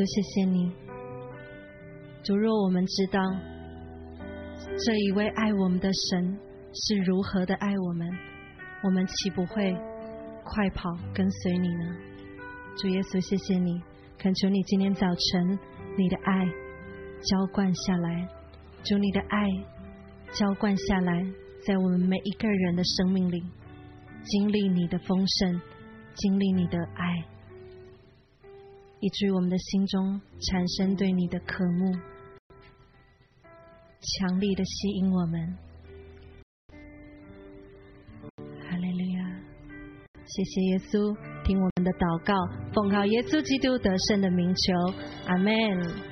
主耶稣，谢谢你。主，若我们知道这一位爱我们的神是如何的爱我们，我们岂不会快跑跟随你呢？主耶稣，谢谢你，恳求你今天早晨你的爱浇灌下来，主你的爱浇灌下来，在我们每一个人的生命里，经历你的丰盛，经历你的爱。以至于我们的心中产生对你的渴慕，强力的吸引我们。哈利路亚！谢谢耶稣，听我们的祷告，奉靠耶稣基督得胜的名求，阿门。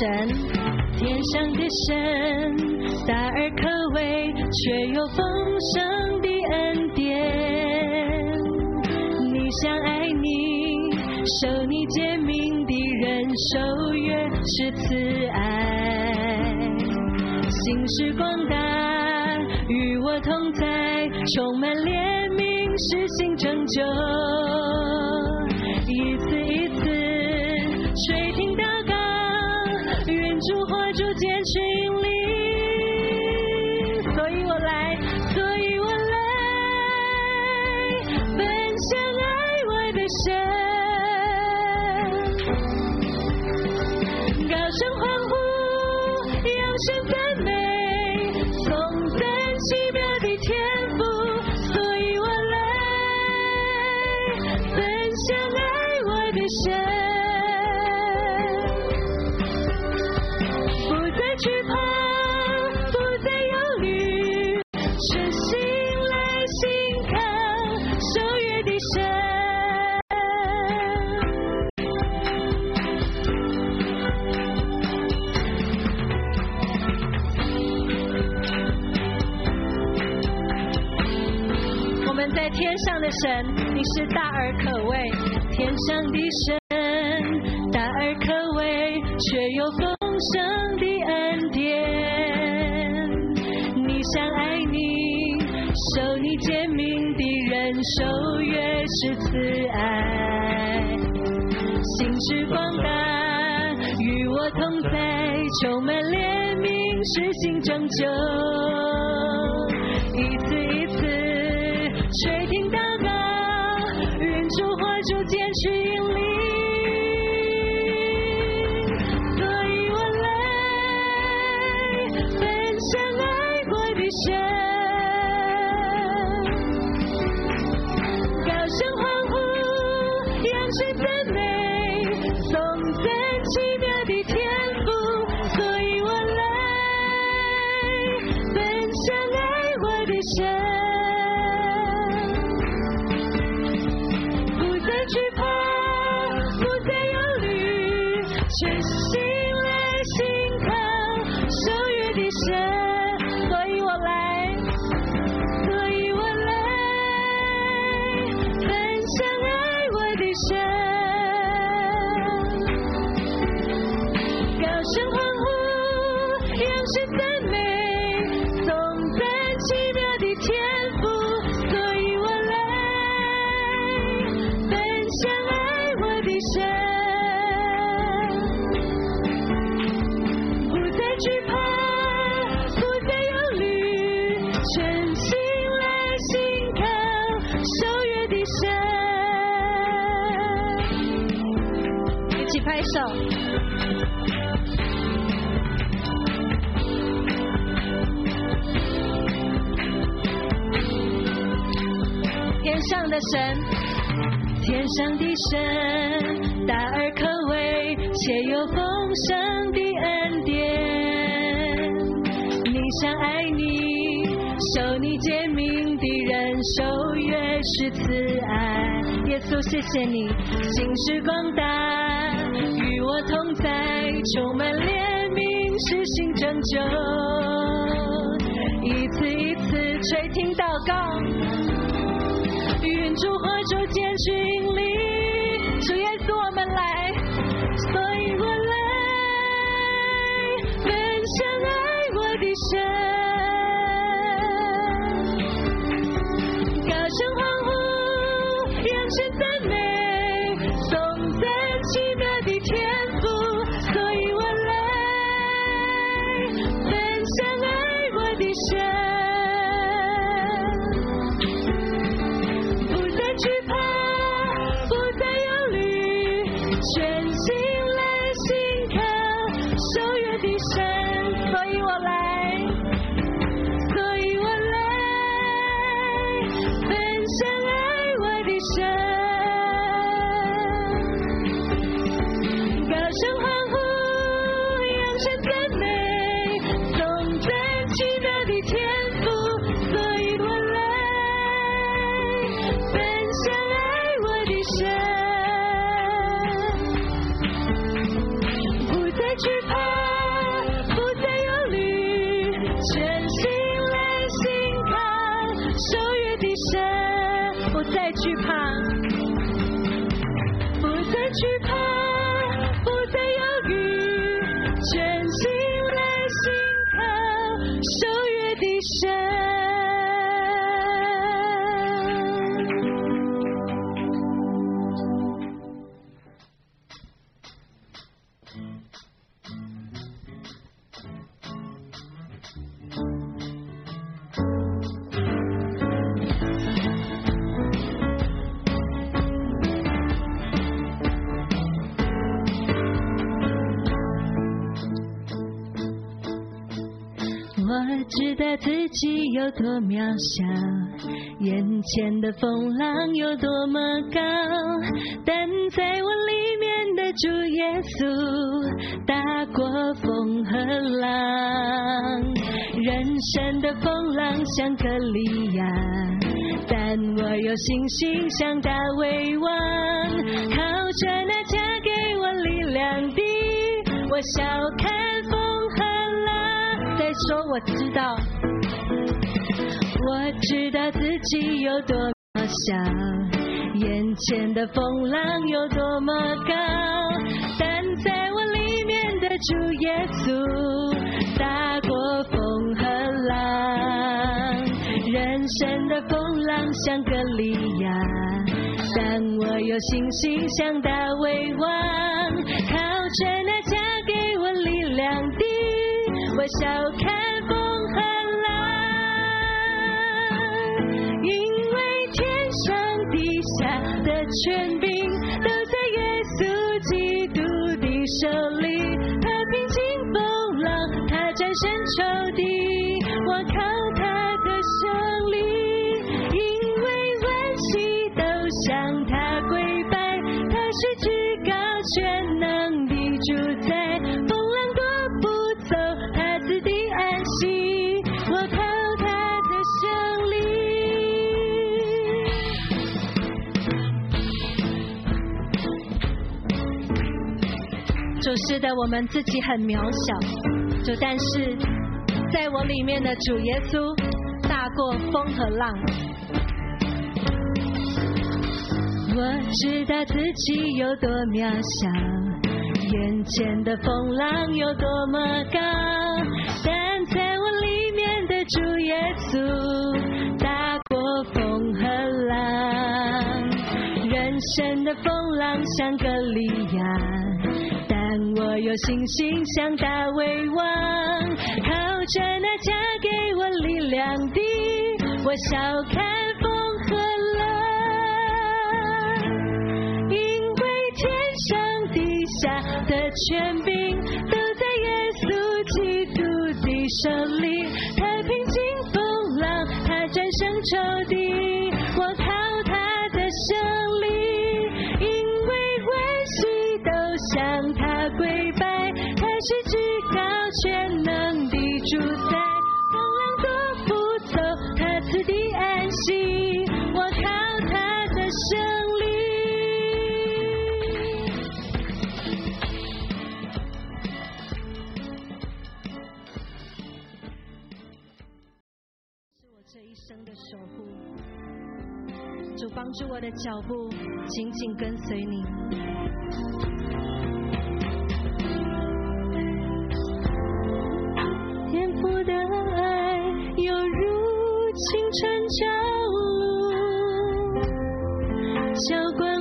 神，天上的神，大而可畏，却有丰盛的恩典。你想爱你，受你诫命的人，受约是慈爱。心是广大，与我同在，充满怜悯，实行拯救。神，你是大而可畏，天上的神，大而可畏，却有丰盛的恩典。你想爱你，受你诫命的人，受越是慈爱。心之广大，与我同在，充满怜悯，实心拯救，就坚持。神，天上的神，大而可畏，且有丰盛的恩典。你想爱你，受你诫命的人，受越是慈爱。耶稣，谢谢你，心是广大，与我同在，充满怜悯，实行拯救，一次。垂听爱己有多渺小，眼前的风浪有多么高，但在我里面的主耶稣打过风和浪，人生的风浪像格利亚，但我有信心像大卫王，靠着那加给我力量的，我笑看风和浪。再说我知道，我知道自己有多渺小，眼前的风浪有多么高，但在我里面的主耶稣打过风和浪，人生的风浪像格利亚，但我有信心像大卫王，靠着那加给我力量的。我笑看风权柄都在耶稣基督的手里。他平静风浪，他战胜仇敌，主是的，我们自己很渺小，主但是在我里面的主耶稣大过风和浪。我知道自己有多渺小，眼前的风浪有多么高，但在我里面的主耶稣大过风和浪，人生的风浪像格利亚，我有信心向大卫王，靠着那加给我力量的，我笑看风和浪。因为天上地下的权柄住我的脚步，紧紧跟随你。天赋的爱犹如清晨朝露，浇灌。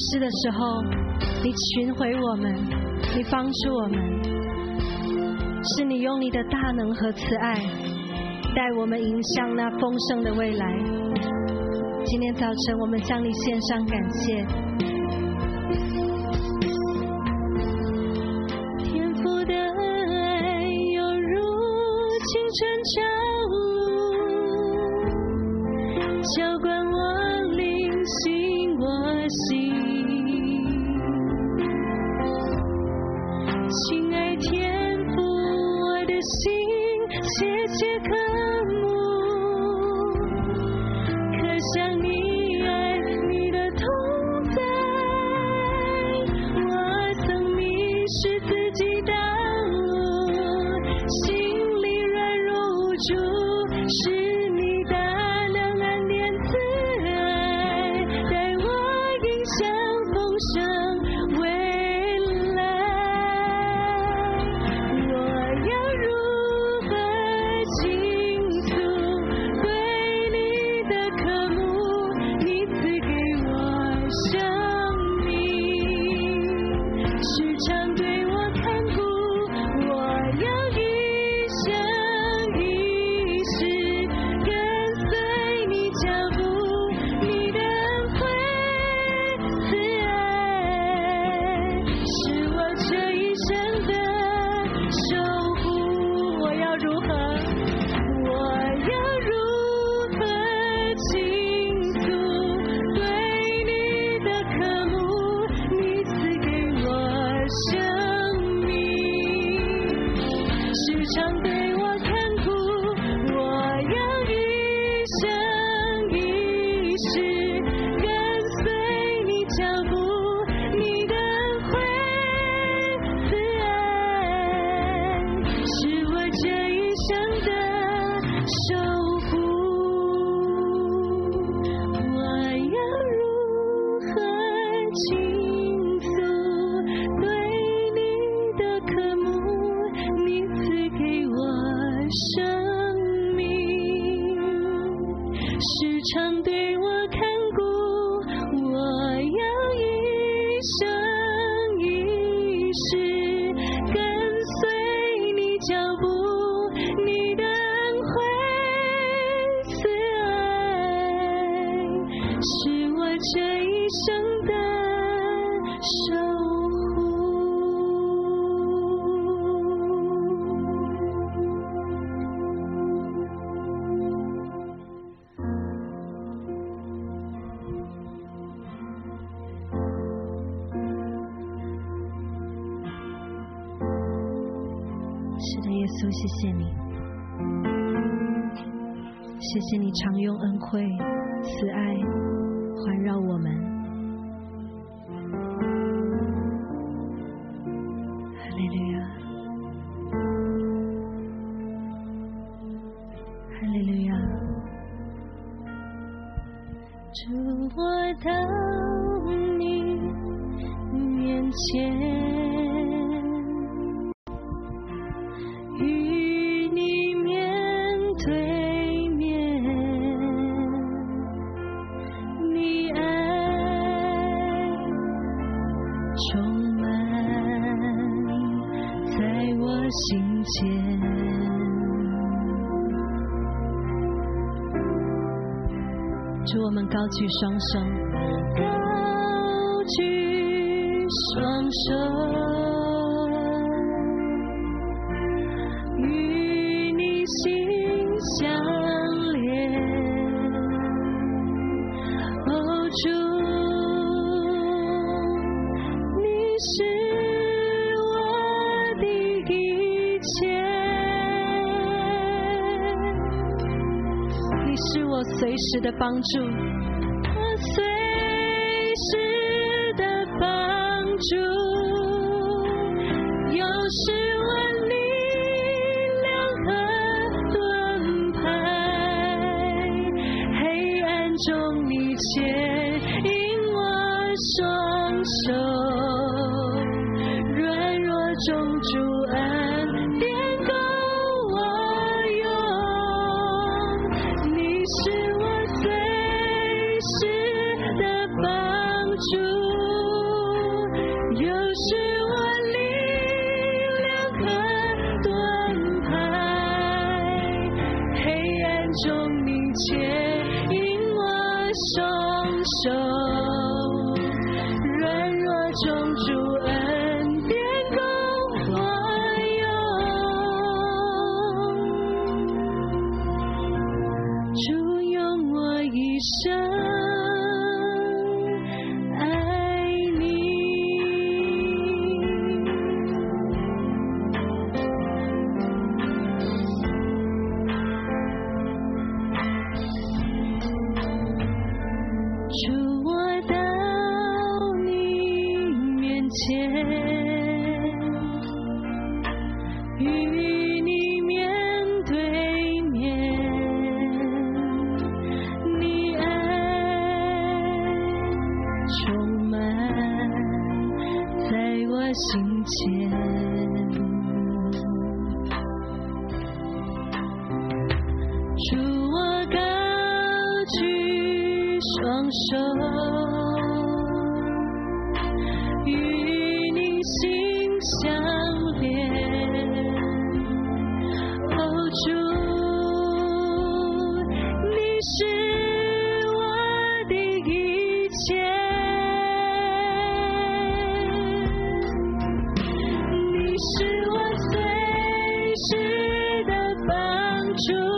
失的时候你寻回我们你帮助我们是你用你的大能和慈爱带我们迎向那丰盛的未来。今天早晨我们向你献上感谢 show. should. 稣，谢谢你，谢谢你常用恩惠、慈爱环绕我们。祝我们高举双手，高举双手，与你心值的帮助我随时的帮助有时问你两和盾牌黑暗中你牵引我双手软弱中阻碍触我到你面前。true.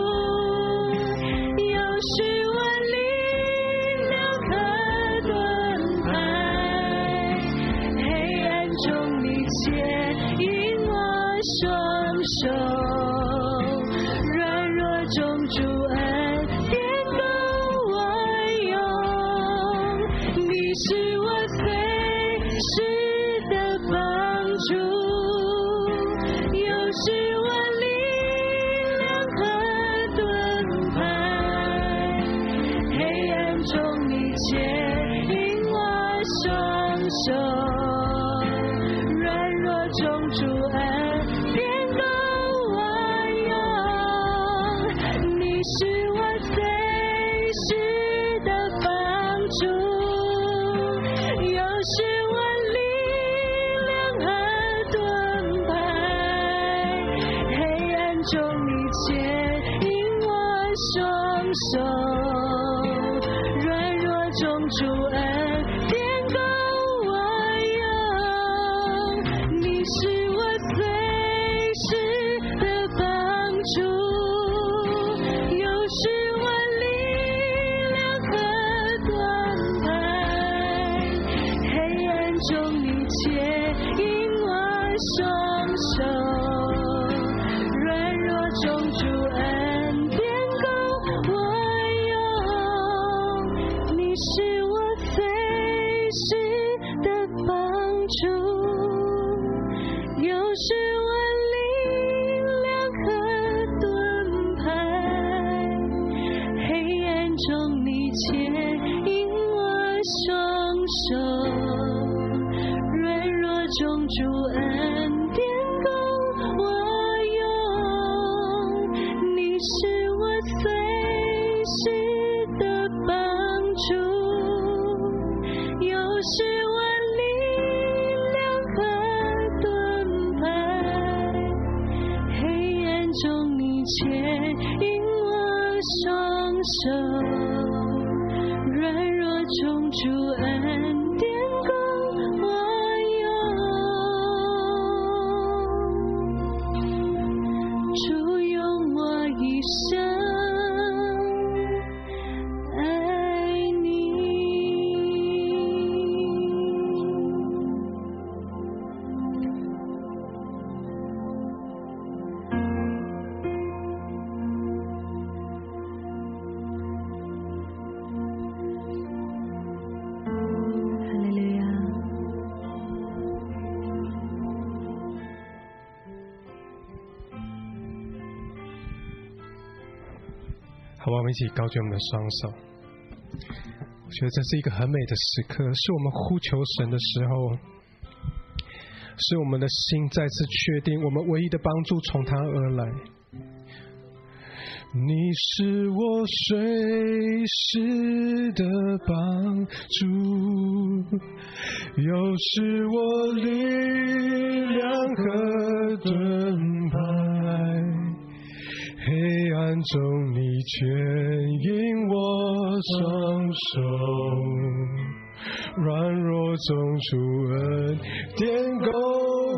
好吧，我们一起高举我们的双手。我觉得这是一个很美的时刻，是我们呼求神的时候，是我们的心再次确定我们唯一的帮助从他而来。你是我随时的帮助，又是我力量和盾牌。黑暗中，你牵引我双手，软弱中出恩典够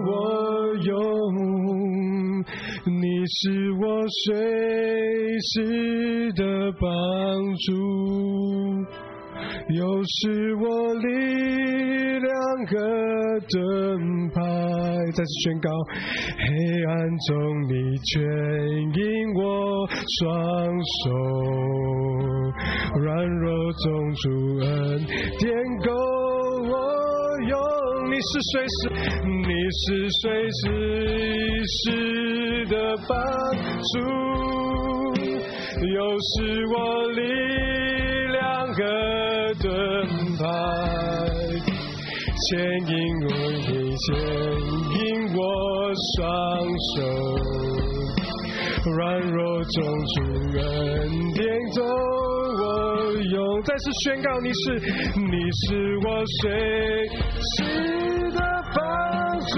我用。你是我随时的帮助，又是我力量和盾牌。再次宣告，黑暗中你牵引我双手，软弱中主恩典够我用。你是随时，你是随时时的帮助，又是我力量和。爱牵引我，你牵引我双手，软弱中主恩典够我用。再次宣告，你是你是我随时的帮助，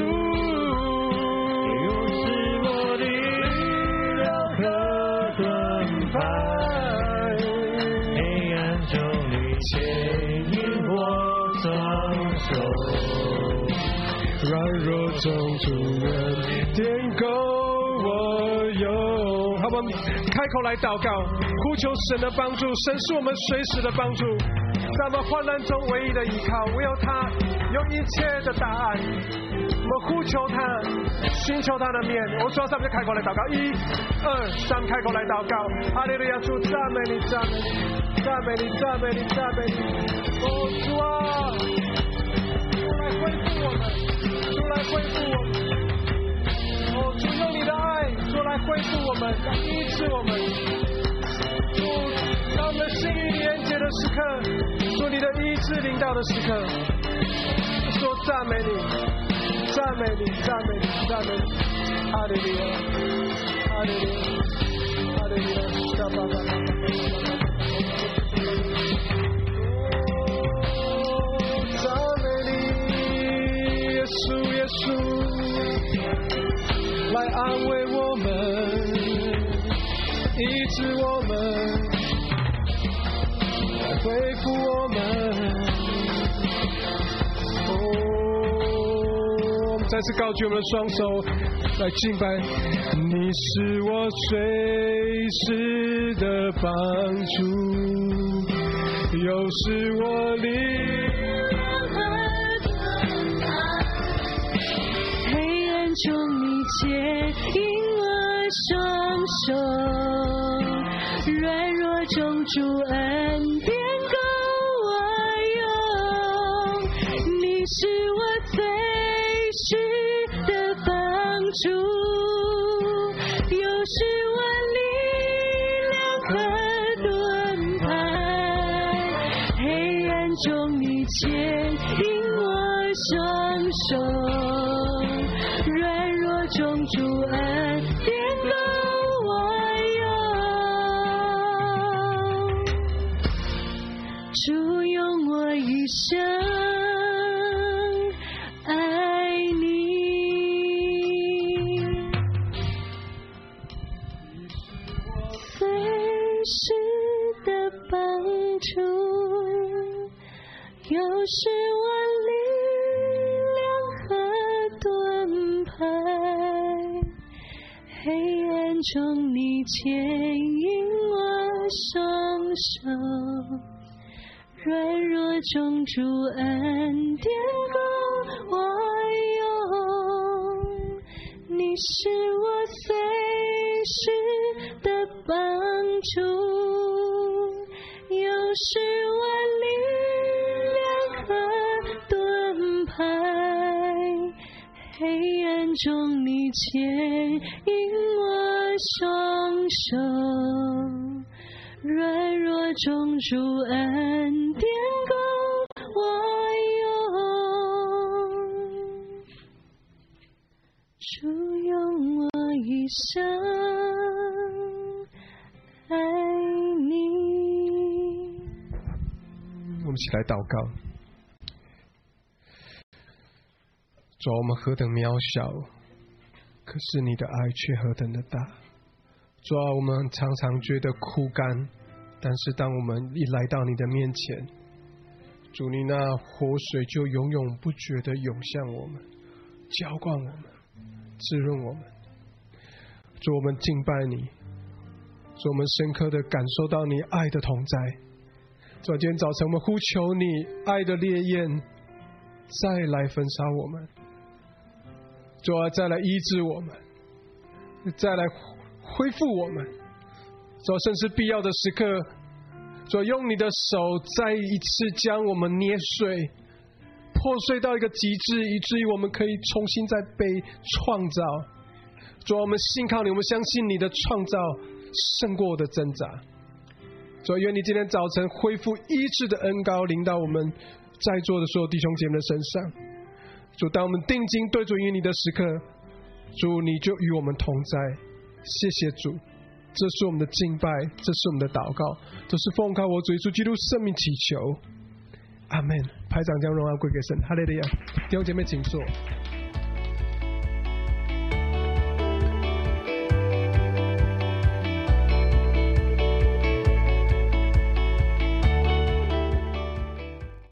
主人点够我有。好吧，开口来祷告，呼求神的帮助，神是我们随时的帮助，在我们患难中唯一的依靠，唯有他有一切的答案。我们呼求他，寻求他的面。我说上面就开口来祷告，一、二、三，开口来祷告。哈利路亚，主赞美你，赞美你，赞美你，赞美你，赞美你。哦，主啊，时刻，主你的医治领导的时刻，说赞美你，赞美你，赞美你，赞美你，哈利路亚，哈利路亚，哈利路亚，沙巴巴巴哦，赞美你，耶稣，耶稣。来安慰我们，医治我们，恢复我们。哦，再次高举我们的双手来敬拜，你是我随时的帮助，又是我力黑暗中你牵引我双手，软弱中主恩时的帮助，有时我力量和盾牌，黑暗中你牵引我双手，软弱中主恩典够我用。你是牵引我双手，软弱中主恩典够我用。主用我一生爱你。我们一起来祷告。主，我们何等渺小，可是你的爱却何等的大。主啊，我们常常觉得枯干，但是当我们一来到你的面前，主你那活水就永永不绝的涌向我们，浇灌我们，滋润我们。主，我们敬拜你，主，我们深刻的感受到你爱的同在。主，今天早晨我们呼求你爱的烈焰再来焚烧我们，主啊，再来医治我们，再来恢复我们。主，甚至必要的时刻，主啊，用你的手再一次将我们捏碎，破碎到一个极致，以至于我们可以重新再被创造。主啊，我们信靠你，我们相信你的创造胜过我的挣扎。主啊，愿你今天早晨恢复医治的恩膏临到我们在座的所有弟兄姐妹的身上。主，当我们定睛对准于你的时刻，主你就与我们同在。谢谢主，这是我们的敬拜，这是我们的祷告，这是奉靠我主耶稣基督圣命祈求。阿门。排长将荣耀归给神，哈利路亚。弟兄姐妹，请坐。